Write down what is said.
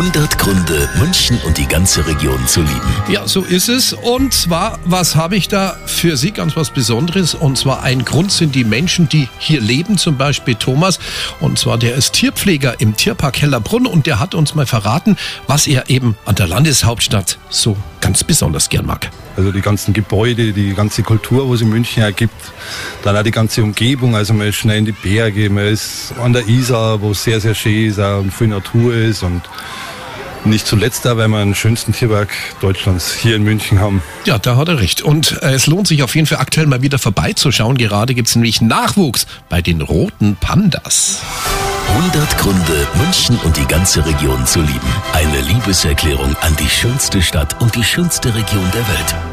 100 Gründe, München und die ganze Region zu lieben. Ja, so ist es. Und zwar, was habe ich da für Sie ganz was Besonderes? Und zwar ein Grund sind die Menschen, die hier leben, zum Beispiel Thomas. Und zwar, der ist Tierpfleger im Tierpark Hellerbrunn und der hat uns mal verraten, was er eben an der Landeshauptstadt so ganz besonders gern mag. Also die ganzen Gebäude, die ganze Kultur, wo es in München ergibt, dann auch die ganze Umgebung. Also man ist schnell in die Berge, man ist an der Isar, wo es sehr, sehr schön ist und viel Natur ist und nicht zuletzt da, weil wir den schönsten Tierpark Deutschlands hier in München haben. Ja, da hat er recht. Und äh, es lohnt sich auf jeden Fall aktuell mal wieder vorbeizuschauen. Gerade gibt es nämlich Nachwuchs bei den roten Pandas. 100 Gründe, München und die ganze Region zu lieben. Eine Liebeserklärung an die schönste Stadt und die schönste Region der Welt.